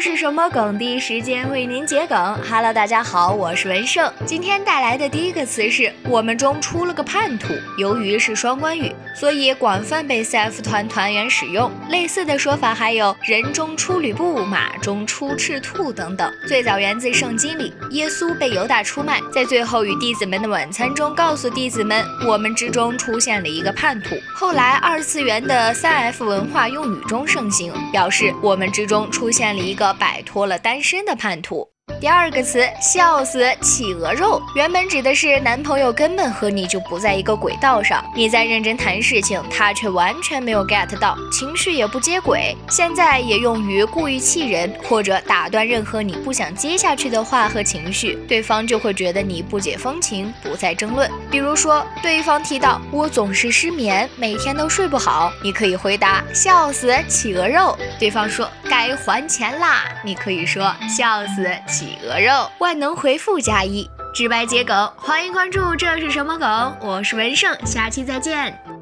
是什么梗？第一时间为您解梗。Hello，大家好，我是文胜。今天带来的第一个词是我们中出了个叛徒。由于是双关语，所以广泛被 CF 团团员使用。类似的说法还有人中出吕布、马中出赤兔等等。最早源自圣经里，耶稣被犹大出卖，在最后与弟子们的晚餐中告诉弟子们，我们之中出现了一个叛徒。后来二次元的三 F 文化用语中盛行，表示我们之中出现了一个。摆脱了单身的叛徒。第二个词，笑死企鹅肉，原本指的是男朋友根本和你就不在一个轨道上，你在认真谈事情，他却完全没有 get 到，情绪也不接轨。现在也用于故意气人或者打断任何你不想接下去的话和情绪，对方就会觉得你不解风情，不再争论。比如说，对方提到我总是失眠，每天都睡不好，你可以回答笑死企鹅肉。对方说该还钱啦，你可以说笑死企。企鹅肉，万能回复加一，直白接梗，欢迎关注。这是什么梗？我是文胜，下期再见。